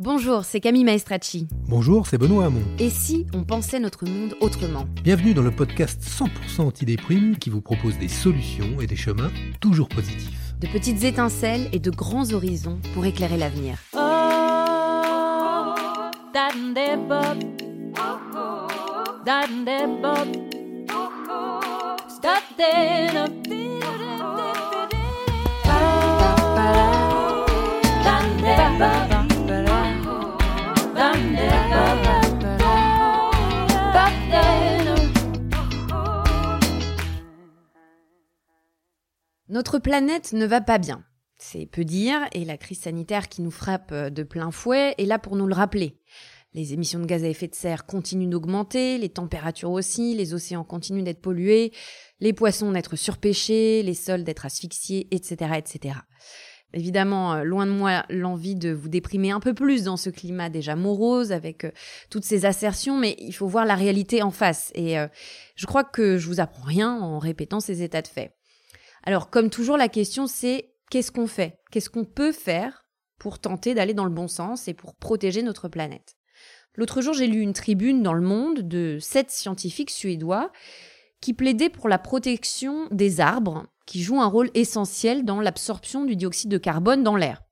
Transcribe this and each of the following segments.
Bonjour, c'est Camille Maestracci. Bonjour, c'est Benoît Hamon. Et si on pensait notre monde autrement Bienvenue dans le podcast 100% anti-déprime qui vous propose des solutions et des chemins toujours positifs. De petites étincelles et de grands horizons pour éclairer l'avenir. Notre planète ne va pas bien. C'est peu dire, et la crise sanitaire qui nous frappe euh, de plein fouet est là pour nous le rappeler. Les émissions de gaz à effet de serre continuent d'augmenter, les températures aussi, les océans continuent d'être pollués, les poissons d'être surpêchés, les sols d'être asphyxiés, etc., etc. Évidemment, euh, loin de moi l'envie de vous déprimer un peu plus dans ce climat déjà morose avec euh, toutes ces assertions, mais il faut voir la réalité en face. Et je crois que je vous apprends rien en répétant ces états de fait. Alors, comme toujours, la question c'est qu'est-ce qu'on fait? Qu'est-ce qu'on peut faire pour tenter d'aller dans le bon sens et pour protéger notre planète? L'autre jour, j'ai lu une tribune dans Le Monde de sept scientifiques suédois qui plaidaient pour la protection des arbres, qui jouent un rôle essentiel dans l'absorption du dioxyde de carbone dans l'air.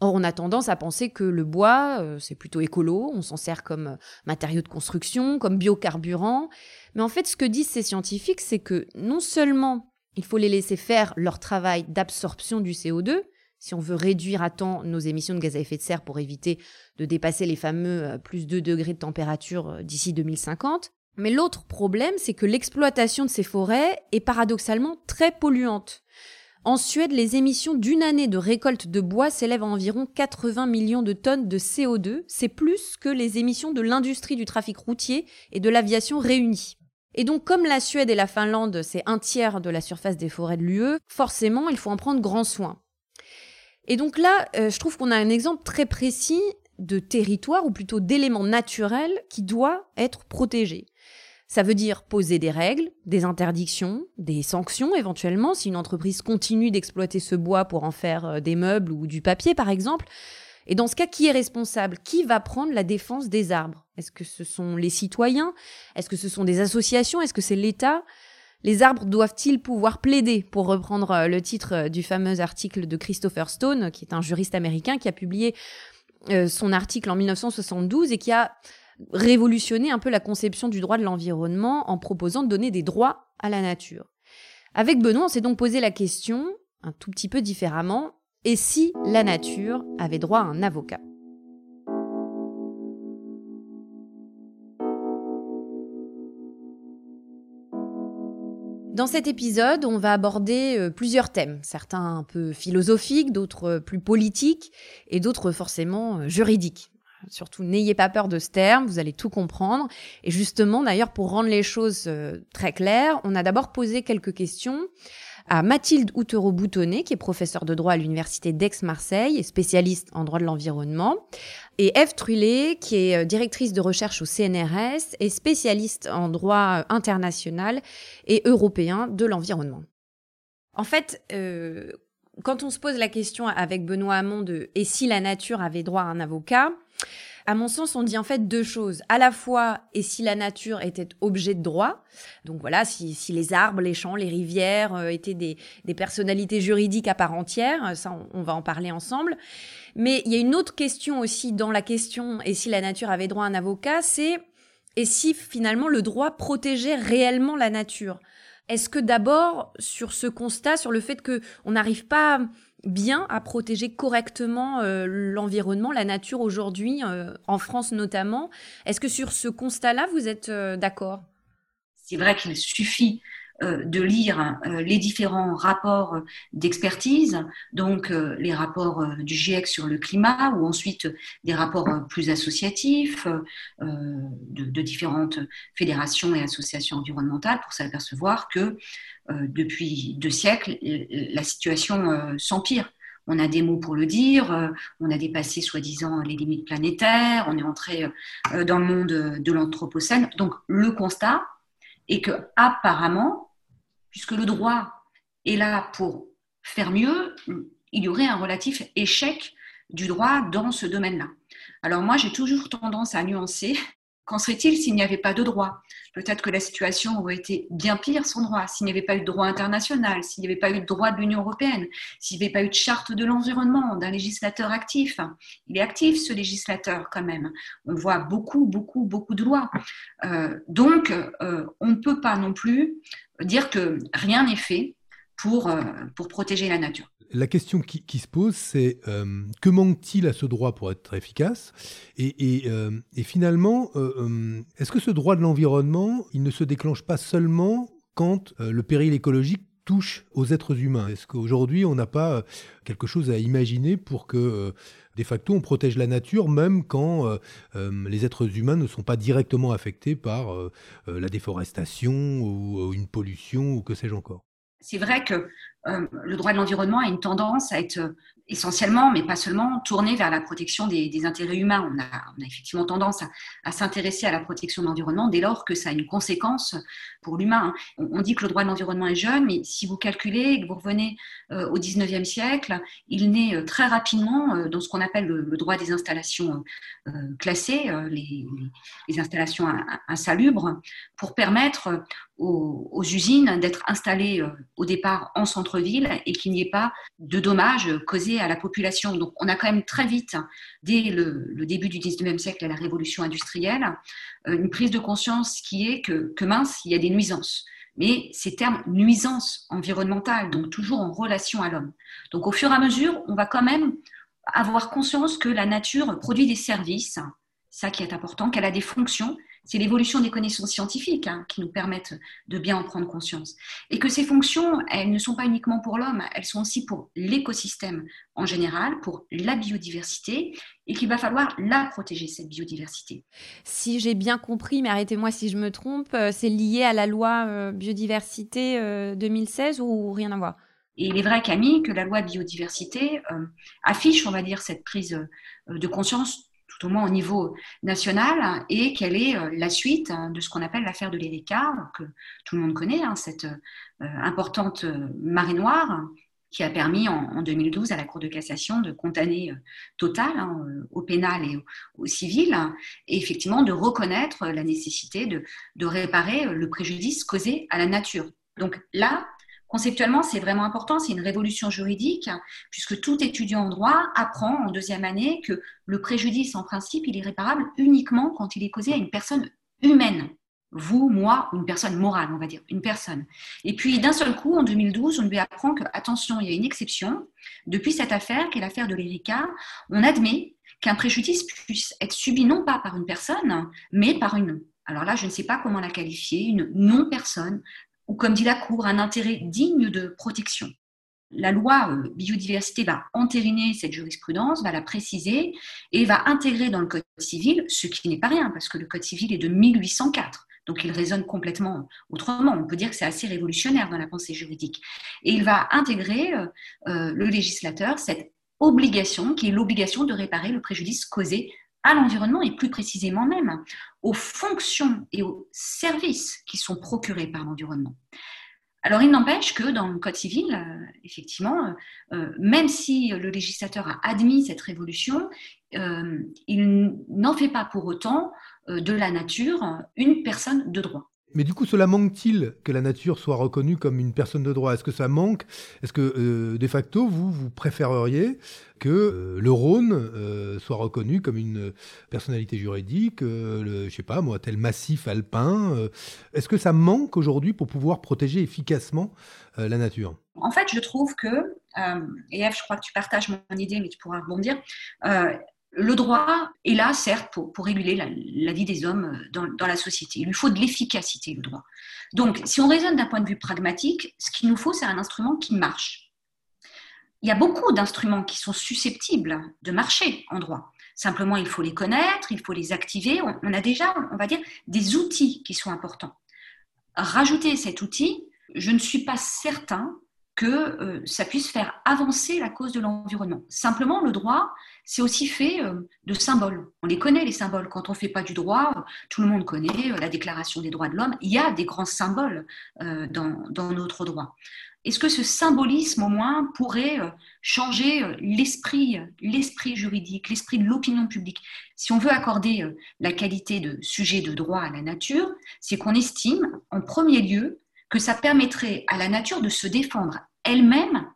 Or, on a tendance à penser que le bois, euh, c'est plutôt écolo, on s'en sert comme euh, matériau de construction, comme biocarburant. Mais en fait, ce que disent ces scientifiques, c'est que non seulement il faut les laisser faire leur travail d'absorption du CO2 si on veut réduire à temps nos émissions de gaz à effet de serre pour éviter de dépasser les fameux euh, plus 2 degrés de température d'ici 2050. Mais l'autre problème, c'est que l'exploitation de ces forêts est paradoxalement très polluante. En Suède, les émissions d'une année de récolte de bois s'élèvent à environ 80 millions de tonnes de CO2. C'est plus que les émissions de l'industrie du trafic routier et de l'aviation réunies. Et donc, comme la Suède et la Finlande, c'est un tiers de la surface des forêts de l'UE, forcément, il faut en prendre grand soin. Et donc là, euh, je trouve qu'on a un exemple très précis de territoire, ou plutôt d'éléments naturels, qui doit être protégé. Ça veut dire poser des règles, des interdictions, des sanctions éventuellement, si une entreprise continue d'exploiter ce bois pour en faire euh, des meubles ou du papier, par exemple. Et dans ce cas, qui est responsable? Qui va prendre la défense des arbres? Est-ce que ce sont les citoyens? Est-ce que ce sont des associations? Est-ce que c'est l'État? Les arbres doivent-ils pouvoir plaider? Pour reprendre euh, le titre euh, du fameux article de Christopher Stone, qui est un juriste américain qui a publié son article en 1972 et qui a révolutionné un peu la conception du droit de l'environnement en proposant de donner des droits à la nature. Avec Benoît, on s'est donc posé la question, un tout petit peu différemment, et si la nature avait droit à un avocat? Dans cet épisode, on va aborder euh, plusieurs thèmes, certains un peu philosophiques, d'autres plus politiques et d'autres forcément euh, juridiques. Surtout, n'ayez pas peur de ce terme, vous allez tout comprendre. Et justement, d'ailleurs, pour rendre les choses euh, très claires, on a d'abord posé quelques questions à Mathilde Outereau-Boutonnet, qui est professeure de droit à l'université d'Aix-Marseille et spécialiste en droit de l'environnement, et Eve Trullet, qui est euh, directrice de recherche au CNRS et spécialiste en droit euh, international et européen de l'environnement. En fait, euh, quand on se pose la question avec Benoît Hamon de et si la nature avait droit à un avocat, à mon sens, on dit en fait deux choses. À la fois, et si la nature était objet de droit, donc voilà, si, les arbres, les champs, les rivières euh, étaient des, personnalités juridiques à part entière, ça on, va en parler ensemble. Mais il y a une autre question aussi dans la question, et si la nature avait droit à un avocat, c'est et si finalement le droit protégeait réellement la nature? Est-ce que d'abord, sur ce constat, sur le fait qu'on n'arrive pas bien à protéger correctement euh, l'environnement, la nature aujourd'hui, euh, en France notamment. Est-ce que sur ce constat-là, vous êtes euh, d'accord? C'est vrai qu'il suffit de lire les différents rapports d'expertise, donc les rapports du GIEC sur le climat ou ensuite des rapports plus associatifs de, différentes fédérations et associations environnementales pour s'apercevoir que euh, depuis deux siècles, euh, la situation euh, s'empire. On a des mots pour le dire, on a dépassé soi-disant les limites planétaires, on est entré dans le monde de l'anthropocène. Donc le constat est que apparemment, puisque le droit est là pour faire mieux, il y aurait un relatif échec du droit dans ce domaine-là. Alors moi, j'ai toujours tendance à nuancer Qu'en serait-il s'il n'y avait pas de droit? Peut-être que la situation aurait été bien pire sans droit, s'il n'y avait pas eu de droit international, s'il n'y avait pas eu de droit de l'Union européenne, s'il n'y avait pas eu de charte de l'environnement, d'un législateur actif. Il est actif, ce législateur, quand même. On voit beaucoup, beaucoup, beaucoup de lois. Euh, donc, euh, on ne peut pas non plus dire que rien n'est fait pour, euh, pour protéger la nature. La question qui, se pose, c'est euh, que manque-t-il à ce droit pour être efficace? Et, euh, finalement, euh, est-ce que ce droit de l'environnement, il ne se déclenche pas seulement quand le péril écologique touche aux êtres humains? Est-ce qu'aujourd'hui, on n'a pas quelque chose à imaginer pour que, de facto, on protège la nature, même quand les êtres humains ne sont pas directement affectés par la déforestation ou une pollution ou que sais-je encore? C'est vrai que euh, le droit de l'environnement a une tendance à être essentiellement, mais pas seulement, tourné vers la protection des, intérêts humains. On a, effectivement tendance à, s'intéresser à la protection de l'environnement dès lors que ça a une conséquence pour l'humain. On, dit que le droit de l'environnement est jeune, mais si vous calculez et que vous revenez euh, au 19e siècle, il naît euh, très rapidement euh, dans ce qu'on appelle le, droit des installations classées, les, installations insalubres, pour permettre aux, usines d'être installées au départ en centre-ville et qu'il n'y ait pas de dommages causés à la population. Donc on a quand même très vite, dès le, début du 19e siècle et la révolution industrielle, euh, une prise de conscience qui est que mince, il y a des nuisances mais ces termes nuisances environnementales, donc toujours en relation à l'homme. Donc au fur et à mesure, on va quand même avoir conscience que la nature produit des services, ça qui est important, qu'elle a des fonctions c'est l'évolution des connaissances scientifiques hein, qui nous permettent de bien en prendre conscience. Et que ces fonctions, elles ne sont pas uniquement pour l'homme, elles sont aussi pour l'écosystème en général, pour la biodiversité, et qu'il va falloir la protéger, cette biodiversité. Si j'ai bien compris, mais arrêtez-moi si je me trompe, euh, c'est lié à la loi euh, biodiversité 2016 euh, ou rien à voir? Et il est vrai, Camille, que la loi biodiversité affiche, on va dire, cette prise de conscience tout au moins au niveau national, et quelle est euh, la suite hein, de ce qu'on appelle l'affaire de l'Erika, que tout le monde connaît, hein, cette euh, importante euh, marée noire qui a permis en, 2012 à la Cour de cassation de condamner Total hein, au pénal et au, civil, et effectivement de reconnaître la nécessité de, de réparer le préjudice causé à la nature. Donc là, Conceptuellement, c'est vraiment important, c'est une révolution juridique, puisque tout étudiant en droit apprend en deuxième année que le préjudice, en principe, il est réparable uniquement quand il est causé à une personne humaine. Vous, moi, une personne morale, on va dire, une personne. Et puis, d'un seul coup, en 2012, on lui apprend que, attention, il y a une exception. Depuis cette affaire, qui est l'affaire de l'Erika, on admet qu'un préjudice puisse être subi non pas par une personne, mais par une alors là, je ne sais pas comment la qualifier, une non-personne ou comme dit la Cour, un intérêt digne de protection. La loi euh, biodiversité va entériner cette jurisprudence, va la préciser et va intégrer dans le Code civil, ce qui n'est pas rien, parce que le Code civil est de 1804. Donc il résonne complètement autrement. On peut dire que c'est assez révolutionnaire dans la pensée juridique. Et il va intégrer, euh, euh, le législateur, cette obligation qui est l'obligation de réparer le préjudice causé à l'environnement et plus précisément même aux fonctions et aux services qui sont procurés par l'environnement. Alors, il n'empêche que dans le Code civil, euh, effectivement, euh, même si le législateur a admis cette révolution, euh, il n'en fait pas pour autant de la nature une personne de droit. Mais du coup, cela manque-t-il que la nature soit reconnue comme une personne de droit? Est-ce que ça manque? Est-ce que, euh, de facto, vous, vous préféreriez que euh, le Rhône euh, soit reconnu comme une personnalité juridique, le, je sais pas moi, tel massif alpin Est-ce que ça manque aujourd'hui pour pouvoir protéger efficacement la nature? En fait, je trouve que, et Eve, je crois que tu partages mon idée, mais tu pourras rebondir, le droit est là, certes, pour, réguler la, vie des hommes euh, dans, la société. Il lui faut de l'efficacité, le droit. Donc, si on raisonne d'un point de vue pragmatique, ce qu'il nous faut, c'est un instrument qui marche. Il y a beaucoup d'instruments qui sont susceptibles de marcher en droit. Simplement, il faut les connaître, il faut les activer. On, a déjà, on va dire, des outils qui sont importants. Rajouter cet outil, je ne suis pas certain que euh, ça puisse faire avancer la cause de l'environnement. Simplement, le droit, c'est aussi fait euh, de symboles. On les connaît, les symboles. Quand on ne fait pas du droit, tout le monde connaît euh, la Déclaration des droits de l'homme. Il y a des grands symboles dans, notre droit. est-ce que ce symbolisme, au moins, pourrait euh, changer euh, l'esprit, l'esprit juridique, l'esprit de l'opinion publique? Si on veut accorder euh, la qualité de sujet de droit à la nature, c'est qu'on estime, en premier lieu, que ça permettrait à la nature de se défendre elle-même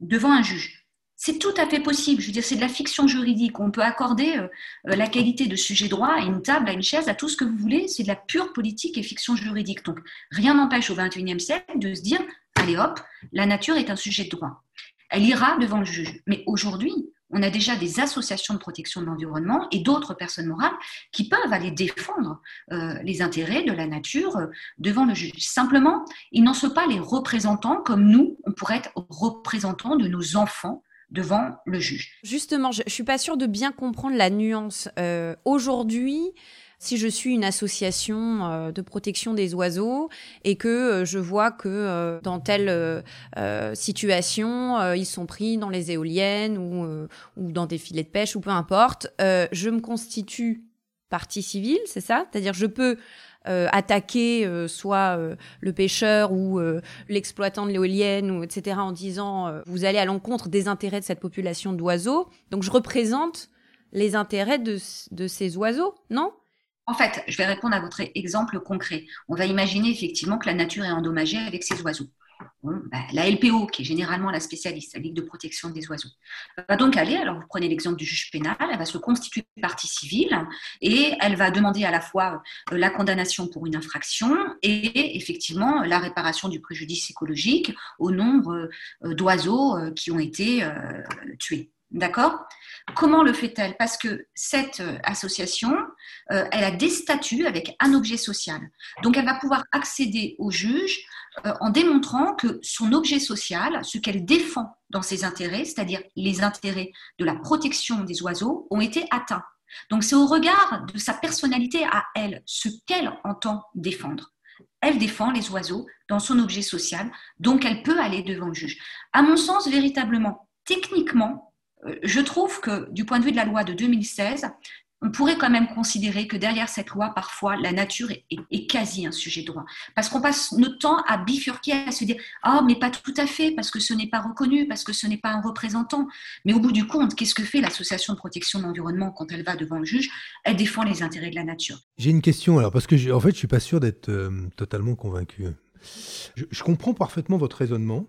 devant un juge. C'est tout à fait possible. Je veux dire, c'est de la fiction juridique. On peut accorder la qualité de sujet droit à une table, à une chaise, à tout ce que vous voulez. C'est de la pure politique et fiction juridique. Donc, rien n'empêche au XXIe siècle de se dire allez hop, la nature est un sujet de droit. Elle ira devant le juge. Mais aujourd'hui, on a déjà des associations de protection de l'environnement et d'autres personnes morales qui peuvent aller défendre euh, les intérêts de la nature euh, devant le juge. Simplement, ils n'en sont pas les représentants comme nous, on pourrait être représentants de nos enfants devant le juge. Justement, je ne suis pas sûre de bien comprendre la nuance. Euh, aujourd'hui, si je suis une association euh, de protection des oiseaux et que euh, je vois que euh, dans telle situation, ils sont pris dans les éoliennes ou, ou dans des filets de pêche ou peu importe, je me constitue partie civile, c'est ça? C'est-à-dire je peux attaquer soit le pêcheur ou l'exploitant de l'éolienne ou etc en disant vous allez à l'encontre des intérêts de cette population d'oiseaux. Donc je représente les intérêts de, de ces oiseaux, non? En fait, je vais répondre à votre exemple concret. On va imaginer effectivement que la nature est endommagée avec ces oiseaux. Ben, la LPO, qui est généralement la spécialiste, la Ligue de protection des oiseaux, va donc aller, alors vous prenez l'exemple du juge pénal, elle va se constituer partie civile et elle va demander à la fois euh, la condamnation pour une infraction et effectivement la réparation du préjudice écologique au nombre euh, d'oiseaux euh, qui ont été tués. D'accord? Comment le fait-elle? Parce que cette euh, association, euh, elle a des statuts avec un objet social. Donc, elle va pouvoir accéder au juge euh, en démontrant que son objet social, ce qu'elle défend dans ses intérêts, c'est-à-dire les intérêts de la protection des oiseaux, ont été atteints. Donc, c'est au regard de sa personnalité à elle, ce qu'elle entend défendre. Elle défend les oiseaux dans son objet social, donc elle peut aller devant le juge. À mon sens, véritablement, techniquement, je trouve que du point de vue de la loi de 2016, on pourrait quand même considérer que derrière cette loi, parfois, la nature est, quasi un sujet de droit. Parce qu'on passe notre temps à bifurquer, à se dire Ah, mais pas tout à fait, parce que ce n'est pas reconnu, parce que ce n'est pas un représentant. Mais au bout du compte, qu'est-ce que fait l'association de protection de l'environnement quand elle va devant le juge? Elle défend les intérêts de la nature. J'ai une question, alors, parce que en fait, je ne suis pas sûr d'être euh, totalement convaincu. je, comprends parfaitement votre raisonnement.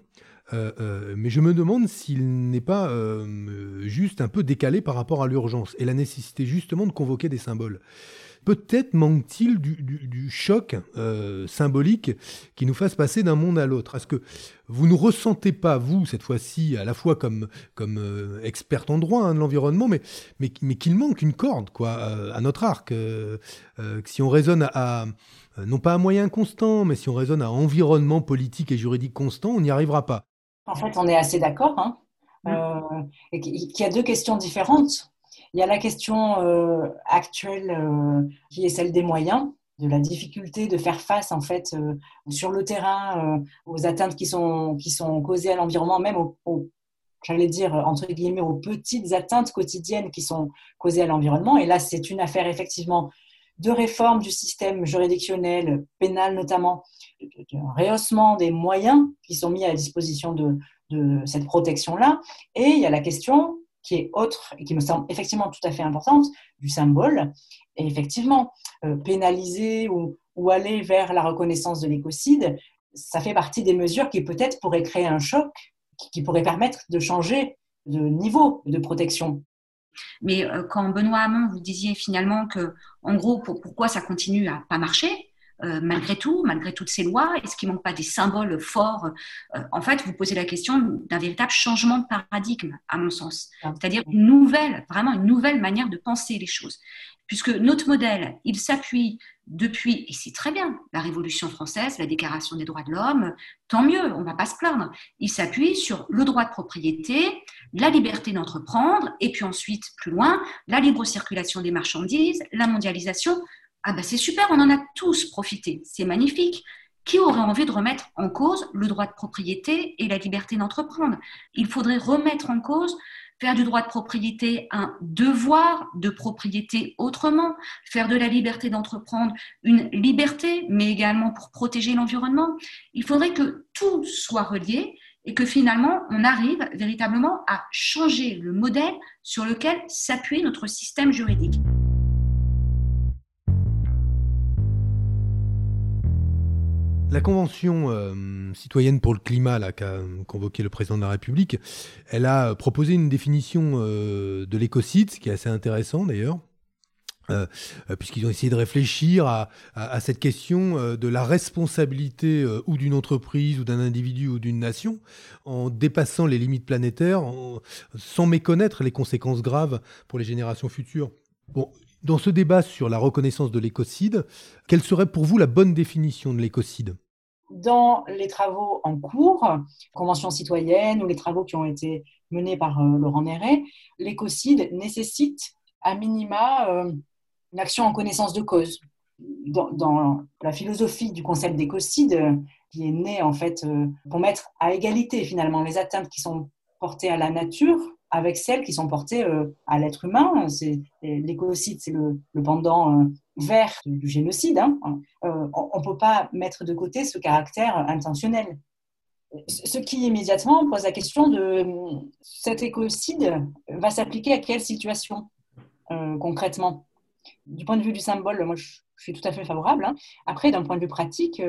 Euh, euh, mais je me demande s'il n'est pas euh, juste un peu décalé par rapport à l'urgence et la nécessité justement de convoquer des symboles. Peut-être manque-t-il du, choc symbolique qui nous fasse passer d'un monde à l'autre. Est-ce que vous ne ressentez pas, vous, cette fois-ci, à la fois comme, comme experte en droit hein, de l'environnement, mais, qu'il manque une corde à notre arc Si on raisonne à, non pas à moyen constant, mais si on raisonne à environnement politique et juridique constant, on n'y arrivera pas. En fait, on est assez d'accord. Hein. Euh, qu'il y a deux questions différentes. Il y a la question euh, actuelle euh, qui est celle des moyens, de la difficulté de faire face en fait sur le terrain aux atteintes qui sont, qui sont causées à l'environnement, même aux, j'allais dire entre guillemets aux petites atteintes quotidiennes qui sont causées à l'environnement. Et là, c'est une affaire effectivement de réforme du système juridictionnel, pénal notamment, de, rehaussement des moyens qui sont mis à disposition de, cette protection-là. Et il y a la question qui est autre et qui me semble effectivement tout à fait importante, du symbole. Et effectivement, euh, pénaliser ou, ou, aller vers la reconnaissance de l'écocide, ça fait partie des mesures qui peut-être pourraient créer un choc, qui, qui pourraient permettre de changer de niveau de protection. Mais euh, quand Benoît Hamon, vous disiez finalement que, en gros, pourquoi ça continue à pas marcher, euh, malgré tout, malgré toutes ces lois Est-ce qu'il ne manque pas des symboles forts euh, En fait, vous posez la question d'un véritable changement de paradigme, à mon sens. C'est-à-dire une nouvelle, vraiment une nouvelle manière de penser les choses puisque notre modèle, il s'appuie depuis, et c'est très bien, la Révolution française, la Déclaration des droits de l'homme, tant mieux, on ne va pas se plaindre. Il s'appuie sur le droit de propriété, la liberté d'entreprendre, et puis ensuite, plus loin, la libre circulation des marchandises, la mondialisation. Ah ben c'est super, on en a tous profité, c'est magnifique. Qui aurait envie de remettre en cause le droit de propriété et la liberté d'entreprendre? Il faudrait remettre en cause faire du droit de propriété un devoir de propriété autrement, faire de la liberté d'entreprendre une liberté, mais également pour protéger l'environnement. Il faudrait que tout soit relié et que finalement, on arrive véritablement à changer le modèle sur lequel s'appuie notre système juridique. La Convention euh, citoyenne pour le climat qu'a convoqué le président de la République, elle a proposé une définition euh, de l'écocide, ce qui est assez intéressant d'ailleurs. Euh, puisqu'ils ont essayé de réfléchir à, cette question de la responsabilité ou d'une entreprise ou d'un individu ou d'une nation en dépassant les limites planétaires, sans méconnaître les conséquences graves pour les générations futures. Bon, dans ce débat sur la reconnaissance de l'écocide, quelle serait pour vous la bonne définition de l'écocide? Dans les travaux en cours, Convention citoyenne ou les travaux qui ont été menés par euh, Laurent Néret, l'écocide nécessite à minima euh, une action en connaissance de cause. Dans, la philosophie du concept d'écocide, qui est né en fait euh, pour mettre à égalité finalement les atteintes qui sont portées à la nature avec celles qui sont portées euh, à l'être humain. C'est, l'écocide, c'est le, pendant euh, vert du génocide. Hein. Euh, on ne peut pas mettre de côté ce caractère intentionnel. Ce qui immédiatement pose la question de cet écocide va s'appliquer à quelle situation concrètement? Du point de vue du symbole, moi je, suis tout à fait favorable. Hein. Après, d'un point de vue pratique,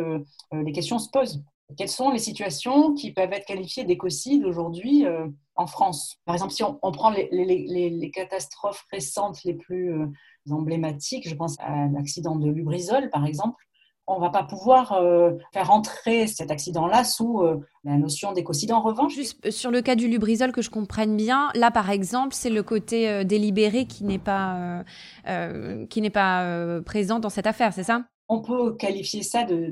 les questions se posent. Quelles sont les situations qui peuvent être qualifiées d'écocide aujourd'hui euh, en France? Par exemple, si on, prend les, catastrophes récentes les plus euh, emblématiques, je pense à l'accident de Lubrizol, par exemple, on ne va pas pouvoir euh, faire entrer cet accident-là sous la notion d'écocide. En revanche, juste sur le cas du Lubrizol, que je comprenne bien, là par exemple, c'est le côté délibéré qui n'est pas qui n'est pas présent dans cette affaire, c'est ça? On peut qualifier ça de,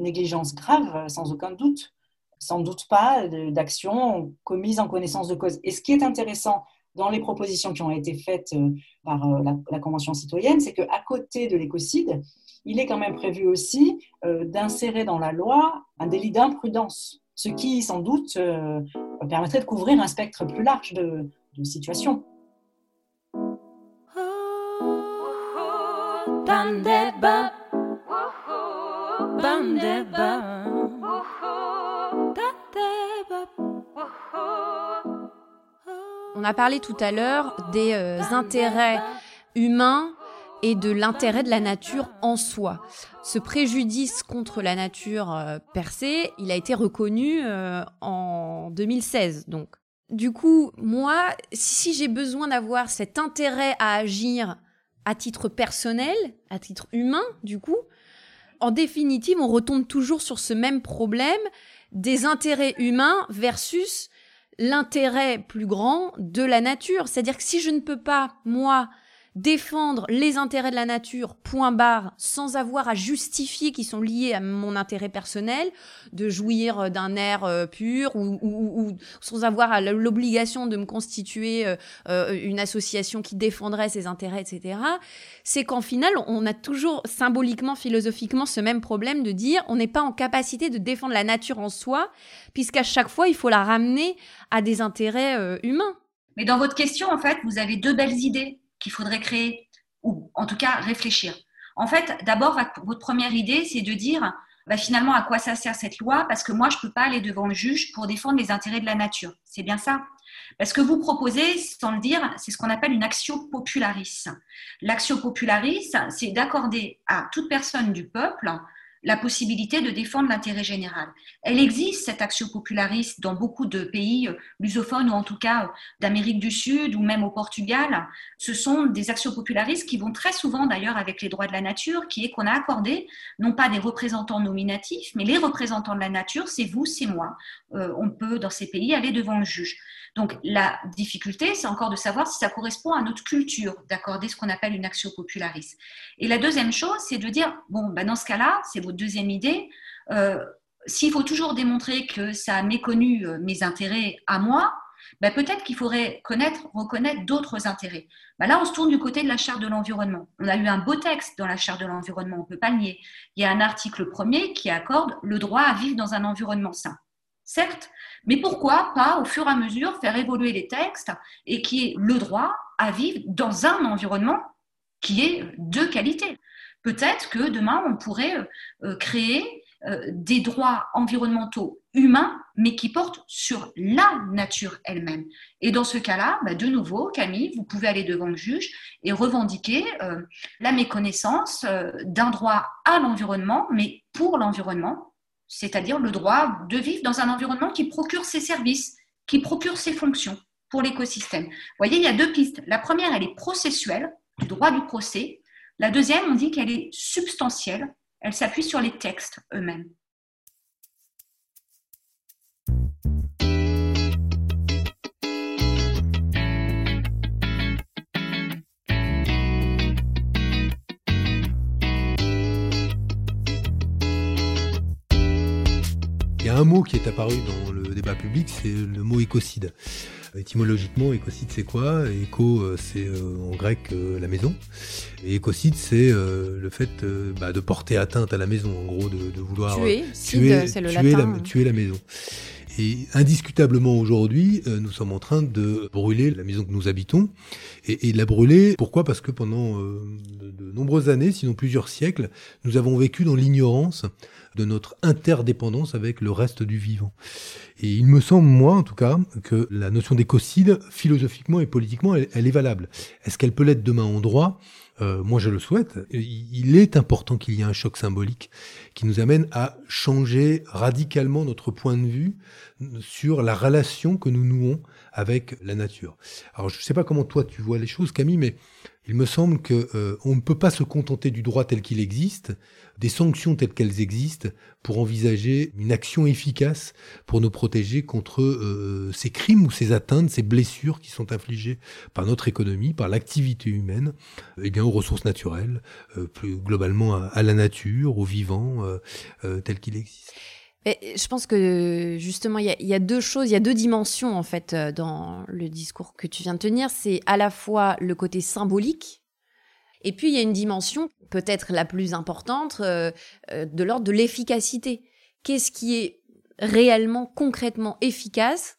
négligence grave, sans aucun doute. Sans doute pas d'action commise en connaissance de cause. Et ce qui est intéressant dans les propositions qui ont été faites euh, par euh, la, Convention citoyenne, c'est qu'à côté de l'écocide, il est quand même prévu aussi euh, d'insérer dans la loi un délit d'imprudence, ce qui, sans doute, permettrait de couvrir un spectre plus large de, de situations. On a parlé tout à l'heure des euh, intérêts humains et de l'intérêt de la nature en soi. Ce préjudice contre la nature euh, percée, il a été reconnu euh, en 2016. Donc, du coup, moi, si j'ai besoin d'avoir cet intérêt à agir à titre personnel, à titre humain, du coup, en définitive, on retombe toujours sur ce même problème des intérêts humains versus l'intérêt plus grand de la nature. C'est-à-dire que si je ne peux pas, moi, défendre les intérêts de la nature, point barre, sans avoir à justifier qu'ils sont liés à mon intérêt personnel, de jouir euh, d'un air euh, pur ou, sans avoir l'obligation de me constituer euh, une association qui défendrait ses intérêts, etc., c'est qu'en final, on a toujours symboliquement, philosophiquement, ce même problème de dire on n'est pas en capacité de défendre la nature en soi, puisqu'à chaque fois, il faut la ramener à des intérêts humains. Mais dans votre question, en fait, vous avez deux belles idées qu'il faudrait créer, ou en tout cas réfléchir. En fait, d'abord, votre première idée, c'est de dire bah, finalement à quoi ça sert cette loi Parce que moi, je ne peux pas aller devant le juge pour défendre les intérêts de la nature. C'est bien ça Parce que vous proposez, sans le dire, c'est ce qu'on appelle une actio popularis. L'actio popularis, c'est d'accorder à toute personne du peuple la possibilité de défendre l'intérêt général. Elle existe, cette action populariste, dans beaucoup de pays euh, lusophones ou en tout cas euh, d'Amérique du Sud ou même au Portugal. Ce sont des actions popularistes qui vont très souvent d'ailleurs avec les droits de la nature, qui est qu'on a accordé non pas des représentants nominatifs, mais les représentants de la nature, c'est vous, c'est moi. Euh, on peut dans ces pays aller devant le juge. Donc la difficulté, c'est encore de savoir si ça correspond à notre culture d'accorder ce qu'on appelle une action populariste. Et la deuxième chose, c'est de dire, bon, ben dans ce cas-là, c'est deuxième idée, euh, s'il faut toujours démontrer que ça a méconnu euh, mes intérêts à moi, ben peut-être qu'il faudrait connaître, reconnaître d'autres intérêts. Ben là, on se tourne du côté de la charte de l'environnement. On a eu un beau texte dans la charte de l'environnement, on ne peut pas le nier. Il y a un article premier qui accorde le droit à vivre dans un environnement sain. certes, mais pourquoi pas au fur et à mesure faire évoluer les textes et qui est le droit à vivre dans un environnement qui est de qualité. Peut-être que demain, on pourrait euh, créer euh, des droits environnementaux humains, mais qui portent sur la nature elle-même. Et dans ce cas-là, bah, de nouveau, Camille, vous pouvez aller devant le juge et revendiquer euh, la méconnaissance d'un droit à l'environnement, mais pour l'environnement, c'est-à-dire le droit de vivre dans un environnement qui procure ses services, qui procure ses fonctions pour l'écosystème. Vous voyez, il y a deux pistes. La première, elle est processuelle, du droit du procès. La deuxième, on dit qu'elle est substantielle, elle s'appuie sur les textes eux-mêmes. Il y a un mot qui est apparu dans le débat public, c'est le mot écocide. Étymologiquement, écocide c'est quoi? Éco euh, c'est euh, en grec euh, la maison. Et écocide c'est le fait bah, de porter atteinte à la maison, en gros, de, vouloir tuer, tuer, tuer, la, tuer la maison. Et indiscutablement aujourd'hui, nous sommes en train de brûler la maison que nous habitons. Et, et la brûler, pourquoi? Parce que pendant de, de, nombreuses années, sinon plusieurs siècles, nous avons vécu dans l'ignorance de notre interdépendance avec le reste du vivant. Et il me semble, moi en tout cas, que la notion d'écocide, philosophiquement et politiquement, elle, est valable. Est-ce qu'elle peut l'être demain en droit? Euh, moi, je le souhaite. Il est important qu'il y ait un choc symbolique qui nous amène à changer radicalement notre point de vue sur la relation que nous nouons avec la nature. Alors, je ne sais pas comment toi tu vois les choses, Camille, mais il me semble que euh, on ne peut pas se contenter du droit tel qu'il existe, des sanctions telles qu'elles existent, pour envisager une action efficace pour nous protéger contre euh, ces crimes ou ces atteintes, ces blessures qui sont infligées par notre économie, par l'activité humaine, et eh bien aux ressources naturelles, euh, plus globalement à, la nature, au vivant tel qu'il existe. Je pense que justement, il y, a deux choses, il y a deux dimensions en fait dans le discours que tu viens de tenir. C'est à la fois le côté symbolique, et puis il y a une dimension peut-être la plus importante euh, euh, de l'ordre de l'efficacité. Qu'est-ce qui est réellement, concrètement efficace,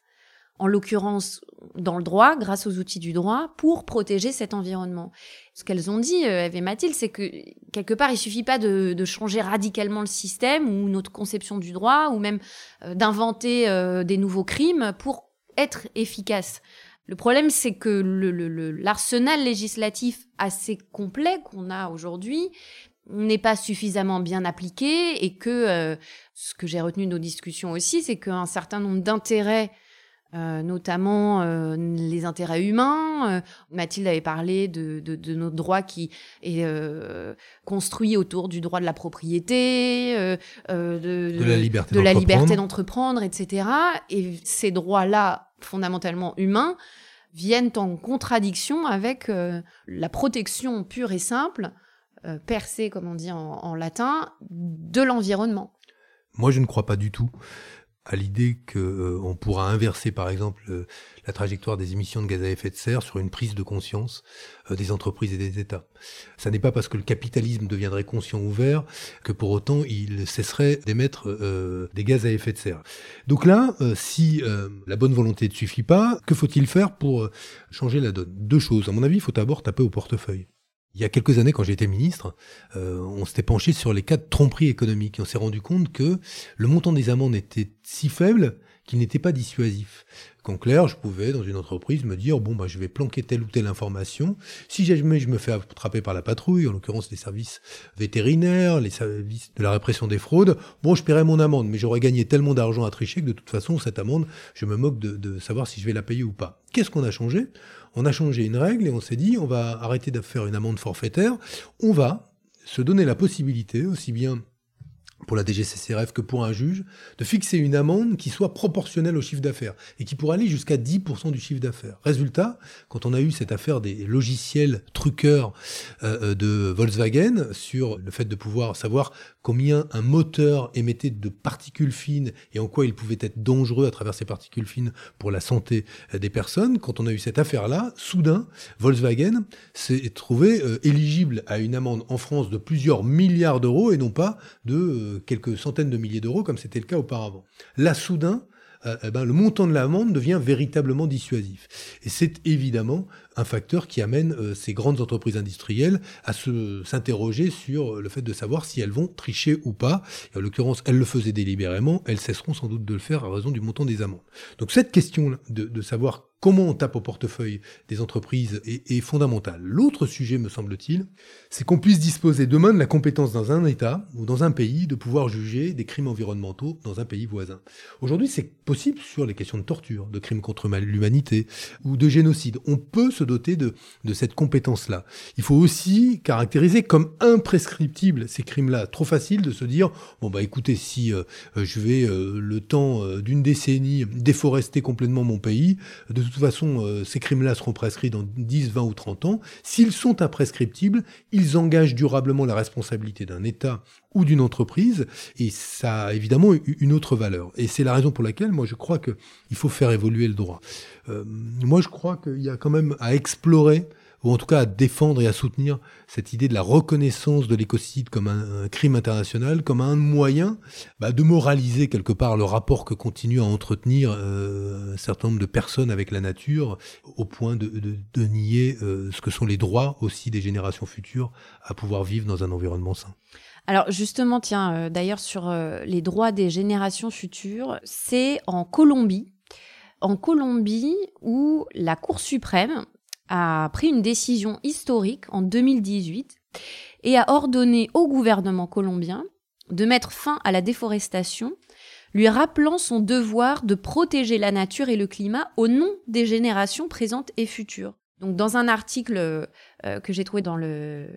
en l'occurrence dans le droit, grâce aux outils du droit, pour protéger cet environnement. Ce qu'elles ont dit, euh, Eve et Mathilde, c'est que quelque part, il suffit pas de, changer radicalement le système ou notre conception du droit, ou même euh, d'inventer euh, des nouveaux crimes pour être efficace. Le problème, c'est que l'arsenal législatif assez complet qu'on a aujourd'hui n'est pas suffisamment bien appliqué et que ce que j'ai retenu de nos discussions aussi, c'est qu'un certain nombre d'intérêts euh, notamment euh, les intérêts humains. Euh, Mathilde avait parlé de, de, de, notre droit qui est construit autour du droit de la propriété, de, de, la liberté de la liberté d'entreprendre, etc. Et ces droits-là, fondamentalement humains, viennent en contradiction avec la protection pure et simple, percée, comme on dit en, en latin, de l'environnement. Moi, je ne crois pas du tout à l'idée qu'on euh, pourra inverser, par exemple, euh, la trajectoire des émissions de gaz à effet de serre sur une prise de conscience euh, des entreprises et des États. Ça n'est pas parce que le capitalisme deviendrait conscient ouvert que pour autant il cesserait d'émettre des gaz à effet de serre. Donc là, si la bonne volonté ne suffit pas, que faut-il faire pour changer la donne? Deux choses. À mon avis, il faut d'abord taper au portefeuille. Il y a quelques années, quand j'étais ministre, euh, on s'était penché sur les cas de tromperie économique et on s'est rendu compte que le montant des amendes était si faible qu'il n'était pas dissuasif. Qu'en clair, je pouvais, dans une entreprise, me dire, bon, bah, je vais planquer telle ou telle information. Si jamais je me fais attraper par la patrouille, en l'occurrence les services vétérinaires, les services de la répression des fraudes, bon, je paierai mon amende, mais j'aurais gagné tellement d'argent à tricher que de toute façon, cette amende, je me moque de, de savoir si je vais la payer ou pas. Qu'est-ce qu'on a changé? On a changé une règle et on s'est dit, on va arrêter de faire une amende forfaitaire, on va se donner la possibilité, aussi bien pour la DGCCRF que pour un juge, de fixer une amende qui soit proportionnelle au chiffre d'affaires et qui pourrait aller jusqu'à 10% du chiffre d'affaires. Résultat, quand on a eu cette affaire des logiciels truqueurs euh, euh, de Volkswagen sur le fait de pouvoir savoir combien un moteur émettait de particules fines et en quoi il pouvait être dangereux à travers ces particules fines pour la santé euh, des personnes, quand on a eu cette affaire-là, soudain, Volkswagen s'est trouvé éligible à une amende en France de plusieurs milliards d'euros et non pas de quelques centaines de milliers d'euros, comme c'était le cas auparavant. Là, soudain, euh, eh ben, le montant de l'amende devient véritablement dissuasif. Et c'est évidemment un facteur qui amène euh, ces grandes entreprises industrielles à s'interroger sur le fait de savoir si elles vont tricher ou pas. en l'occurrence, elles le faisaient délibérément, elles cesseront sans doute de le faire à raison du montant des amendes. Donc cette question de savoir comment on tape au portefeuille des entreprises est, fondamental. L'autre sujet, me semble-t-il, c'est qu'on puisse disposer demain de la compétence dans un État ou dans un pays de pouvoir juger des crimes environnementaux dans un pays voisin. Aujourd'hui, c'est possible sur les questions de torture, de crimes contre l'humanité ou de génocide. On peut se doter de, de cette compétence-là. Il faut aussi caractériser comme imprescriptibles ces crimes-là. Trop facile de se dire, bon bah écoutez, si euh, je vais euh, le temps euh, d'une décennie déforester complètement mon pays, façon, euh, ces crimes-là seront prescrits dans 10, 20 ou 30 ans. S'ils sont imprescriptibles, ils engagent durablement la responsabilité d'un État ou d'une entreprise, et ça a évidemment une autre valeur. Et c'est la raison pour laquelle, moi, je crois qu'il faut faire évoluer le droit. Euh, moi, je crois qu'il y a quand même à explorer ou en tout cas à défendre et à soutenir cette idée de la reconnaissance de l'écocide comme un, crime international, comme un moyen bah, de moraliser quelque part le rapport que continue à entretenir euh, un certain nombre de personnes avec la nature, au point de, de, nier euh, ce que sont les droits aussi des générations futures à pouvoir vivre dans un environnement sain. Alors justement, tiens, euh, d'ailleurs sur les droits des générations futures, c'est en Colombie en Colombie où la Cour suprême a pris une décision historique en 2018 et a ordonné au gouvernement colombien de mettre fin à la déforestation, lui rappelant son devoir de protéger la nature et le climat au nom des générations présentes et futures. Dans un article euh, que j'ai trouvé dans le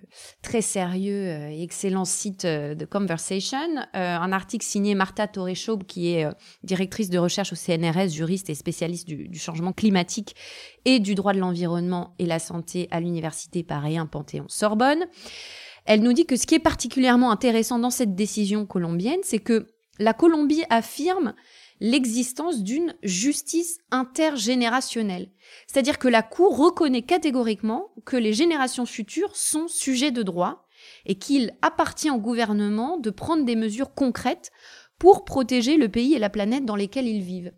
très sérieux euh, et excellent site euh, de Conversation, un article signé Martha Torreschaub, qui est directrice de recherche au CNRS, juriste et spécialiste du, du changement climatique et du droit de l'environnement et la santé à l'université Paris 1 Panthéon-Sorbonne. Elle nous dit que ce qui est particulièrement intéressant dans cette décision colombienne, c'est que la Colombie affirme l'existence d'une justice intergénérationnelle. C'est-à-dire que la Cour reconnaît catégoriquement que les générations futures sont sujets de droit et qu'il appartient au gouvernement de prendre des mesures concrètes pour protéger le pays et la planète dans lesquels ils vivent.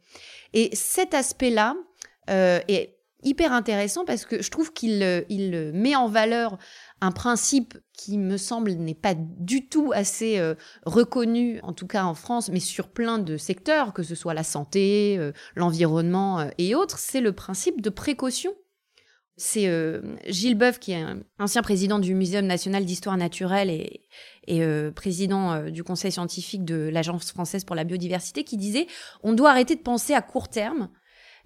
Et cet aspect-là euh, est hyper intéressant parce que je trouve qu'il euh, met en valeur un principe qui me semble n'est pas du tout assez euh, reconnu, en tout cas en France, mais sur plein de secteurs, que ce soit la santé, euh, l'environnement et autres, c'est le principe de précaution. C'est Gilles Boeuf, qui est un ancien président du Muséum national d'histoire naturelle et président du conseil scientifique de l'Agence française pour la biodiversité, qui disait on doit arrêter de penser à court terme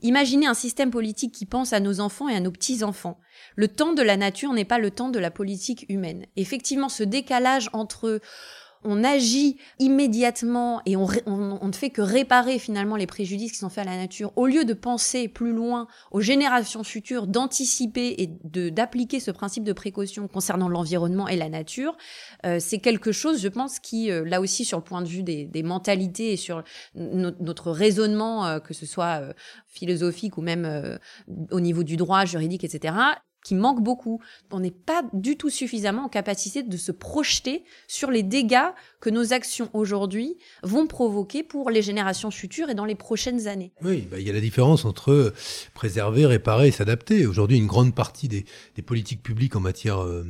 Imaginez un système politique qui pense à nos enfants et à nos petits-enfants. Le temps de la nature n'est pas le temps de la politique humaine. Effectivement, ce décalage entre on agit immédiatement et on, ne fait que réparer finalement les préjudices qui sont faits à la nature, au lieu de penser plus loin aux générations futures, d'anticiper et d'appliquer ce principe de précaution concernant l'environnement et la nature, euh, c'est quelque chose, je pense, qui, euh, là aussi, sur le point de vue des, mentalités et sur notre raisonnement, euh, que ce soit philosophique ou même au niveau du droit juridique, etc., qui manque beaucoup. On n'est pas du tout suffisamment en capacité de se projeter sur les dégâts que nos actions aujourd'hui vont provoquer pour les générations futures et dans les prochaines années. Oui, bah, il y a la différence entre préserver, réparer et s'adapter. Aujourd'hui, une grande partie des, politiques publiques en matière euh,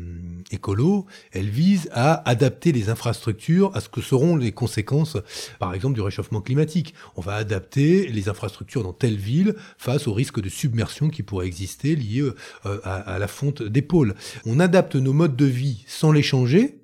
écolo, elles visent à adapter les infrastructures à ce que seront les conséquences, par exemple, du réchauffement climatique. On va adapter les infrastructures dans telle ville face au risque de submersion qui pourrait exister lié euh, à à, la fonte pôles. On adapte nos modes de vie sans les changer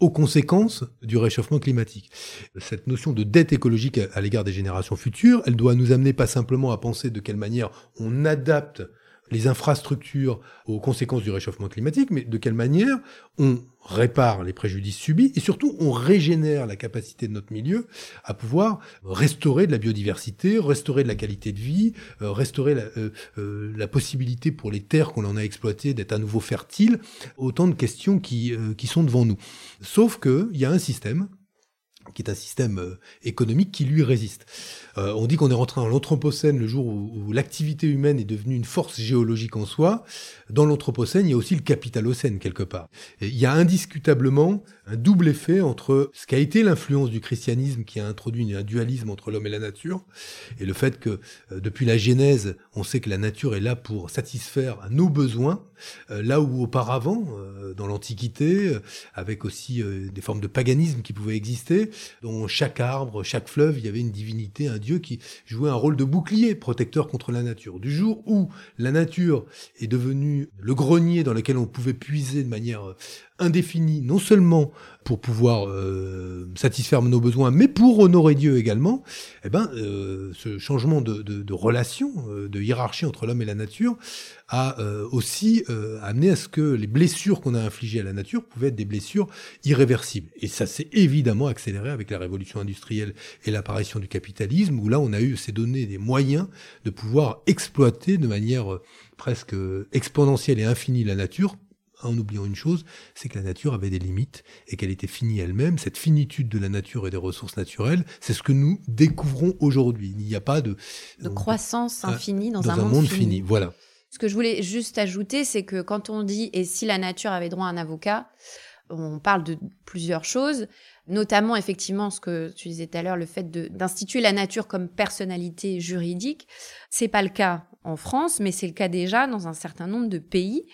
aux conséquences du réchauffement climatique. Cette notion de dette écologique à l'égard des générations futures, elle doit nous amener pas simplement à penser de quelle manière on adapte les infrastructures aux conséquences du réchauffement climatique, mais de quelle manière on répare les préjudices subis et surtout on régénère la capacité de notre milieu à pouvoir restaurer de la biodiversité, restaurer de la qualité de vie, euh, restaurer la, euh, euh, la, possibilité pour les terres qu'on en a exploitées d'être à nouveau fertiles, autant de questions qui, qui sont devant nous. Sauf qu'il y a un système qui est un système euh, économique qui lui résiste. Euh, on dit qu'on est rentré dans l'Anthropocène le jour où, l'activité humaine est devenue une force géologique en soi. Dans l'Anthropocène, il y a aussi le Capitalocène quelque part. Et il y a indiscutablement un double effet entre ce qu'a été l'influence du christianisme qui a introduit un dualisme entre l'homme et la nature, et le fait que euh, depuis la Genèse, on sait que la nature est là pour satisfaire nos besoins, là où auparavant, dans l'Antiquité, avec aussi des formes de paganisme qui pouvaient exister, dont chaque arbre, chaque fleuve, il y avait une divinité, un dieu qui jouait un rôle de bouclier protecteur contre la nature. Du jour où la nature est devenue le grenier dans lequel on pouvait puiser de manière indéfinie, non seulement pour pouvoir euh, satisfaire nos besoins, mais pour honorer Dieu également, eh ben, euh, ce changement de, relation, euh, de hiérarchie entre l'homme et la nature, a aussi amené à ce que les blessures qu'on a infligées à la nature pouvaient être des blessures irréversibles. Et ça s'est évidemment accéléré avec la révolution industrielle et l'apparition du capitalisme, où là on a eu ces données des moyens de pouvoir exploiter de manière presque exponentielle et infinie la nature en oubliant une chose, c'est que la nature avait des limites et qu'elle était finie elle-même. Cette finitude de la nature et des ressources naturelles, c'est ce que nous découvrons aujourd'hui. Il n'y a pas de... De croissance infinie dans, un, monde, fini. Voilà. Ce que je voulais juste ajouter, c'est que quand on dit « et si la nature avait droit à un avocat », on parle de plusieurs choses, notamment effectivement ce que tu disais tout à l'heure, le fait d'instituer la nature comme personnalité juridique. C'est pas le cas en France, mais c'est le cas déjà dans un certain nombre de pays.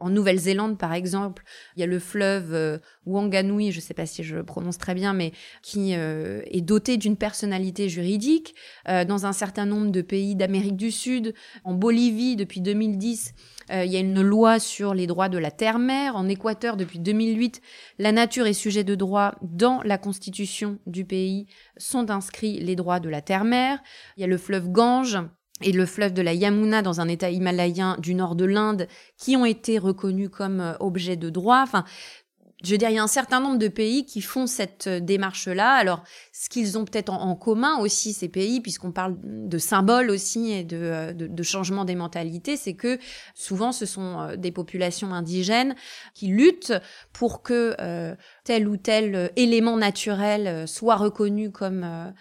En Nouvelle-Zélande, par exemple, il y a le fleuve euh, Wanganui, je ne sais pas si je le prononce très bien, mais qui euh, est doté d'une personnalité juridique. Euh, dans un certain nombre de pays d'Amérique du Sud, en Bolivie, depuis 2010, il y a une loi sur les droits de la terre-mer. En Équateur, depuis 2008, la nature est sujet de droit. Dans la constitution du pays sont inscrits les droits de la terre-mer. Il y a le fleuve Gange et le fleuve de la Yamuna dans un état himalayen du nord de l'Inde qui ont été reconnus comme euh, objets de droit. Enfin, je veux dire, il y a un certain nombre de pays qui font cette euh, démarche-là. Alors, ce qu'ils ont peut-être en, commun aussi, ces pays, puisqu'on parle de symboles aussi et de, euh, changement des mentalités, c'est que souvent, ce sont des populations indigènes qui luttent pour que tel ou tel élément naturel soit reconnu comme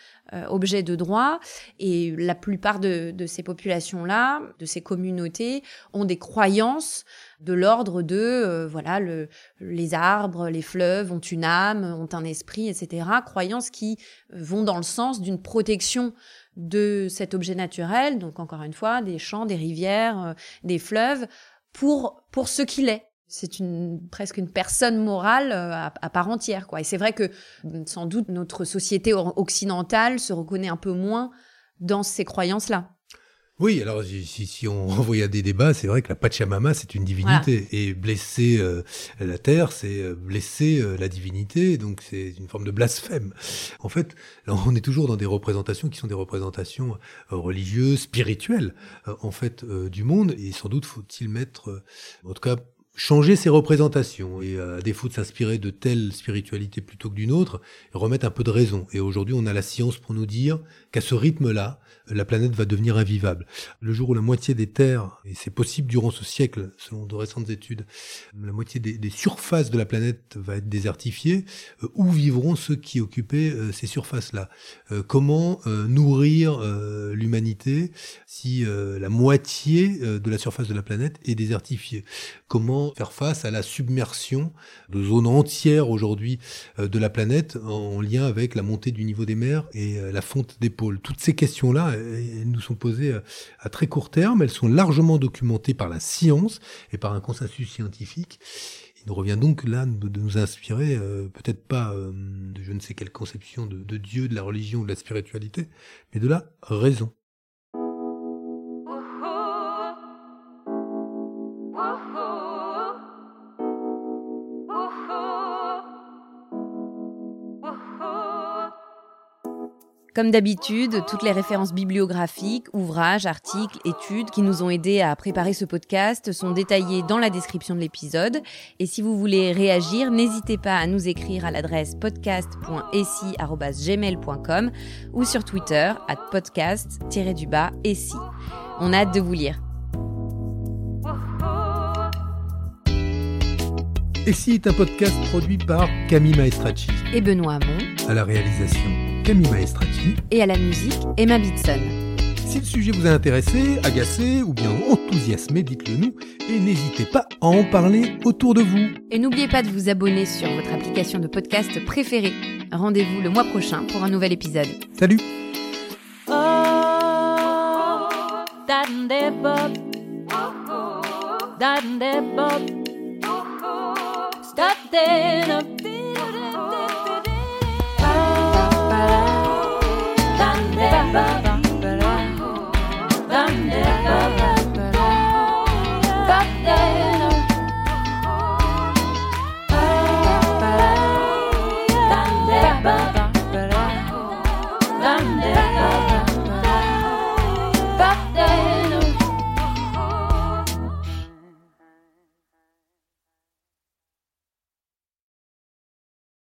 objet de droit. Et la plupart de, ces populations-là, de ces communautés, ont des croyances de l'ordre de, euh, voilà, le, les arbres, les fleuves ont une âme, ont un esprit, etc. Croyances qui vont dans le sens d'une protection de cet objet naturel, donc encore une fois, des champs, des rivières, euh, des fleuves, pour, pour ce qu'il est. C'est une, presque une personne morale euh, à, part entière, quoi. Et c'est vrai que mm, sans doute notre société occidentale se reconnaît un peu moins dans ces croyances-là. Oui, alors si, on renvoie à des débats, c'est vrai que la Pachamama, c'est une divinité. Et blesser euh, la terre, c'est euh, blesser la divinité, donc c'est une forme de blasphème. En fait, on est toujours dans des représentations qui sont des représentations religieuses, spirituelles, en fait, du monde. Et sans doute faut-il mettre, en tout cas, changer ses représentations et euh, à défaut de s'inspirer de telle spiritualité plutôt que d'une autre, remettre un peu de raison. Et aujourd'hui, on a la science pour nous dire qu'à ce rythme-là, la planète va devenir invivable. Le jour où la moitié des terres, et c'est possible durant ce siècle, selon de récentes études, la moitié des, surfaces de la planète va être désertifiée, euh, où vivront ceux qui occupaient euh, ces surfaces-là? Comment nourrir l'humanité si la moitié de la surface de la planète est désertifiée? Comment faire face à la submersion de zones entières aujourd'hui euh, de la planète en lien avec la montée du niveau des mers et euh, la fonte des pôles. Toutes ces questions-là, elles nous sont posées euh, à très court terme, elles sont largement documentées par la science et par un consensus scientifique. Il nous revient donc là de nous inspirer, peut-être pas de je ne sais quelle conception de Dieu, de la religion ou de la spiritualité, mais de la raison. Comme d'habitude, toutes les références bibliographiques, ouvrages, articles, études qui nous ont aidés à préparer ce podcast sont détaillées dans la description de l'épisode. Et si vous voulez réagir, n'hésitez pas à nous écrire à l'adresse podcast.essi.gmail.com ou sur Twitter at podcast-essi. On a hâte de vous lire. Et si est un podcast produit par Camille Maestracci. Et Benoît Hamon. À la réalisation, Camille Maestracci. Et à la musique, Emma Bitson. Si le sujet vous a intéressé, agacé ou bien enthousiasmé, dites-le nous et n'hésitez pas à en parler autour de vous. Et n'oubliez pas de vous abonner sur votre application de podcast préférée. Rendez-vous le mois prochain pour un nouvel épisode. Salut oh, thunder, thunder, thunder.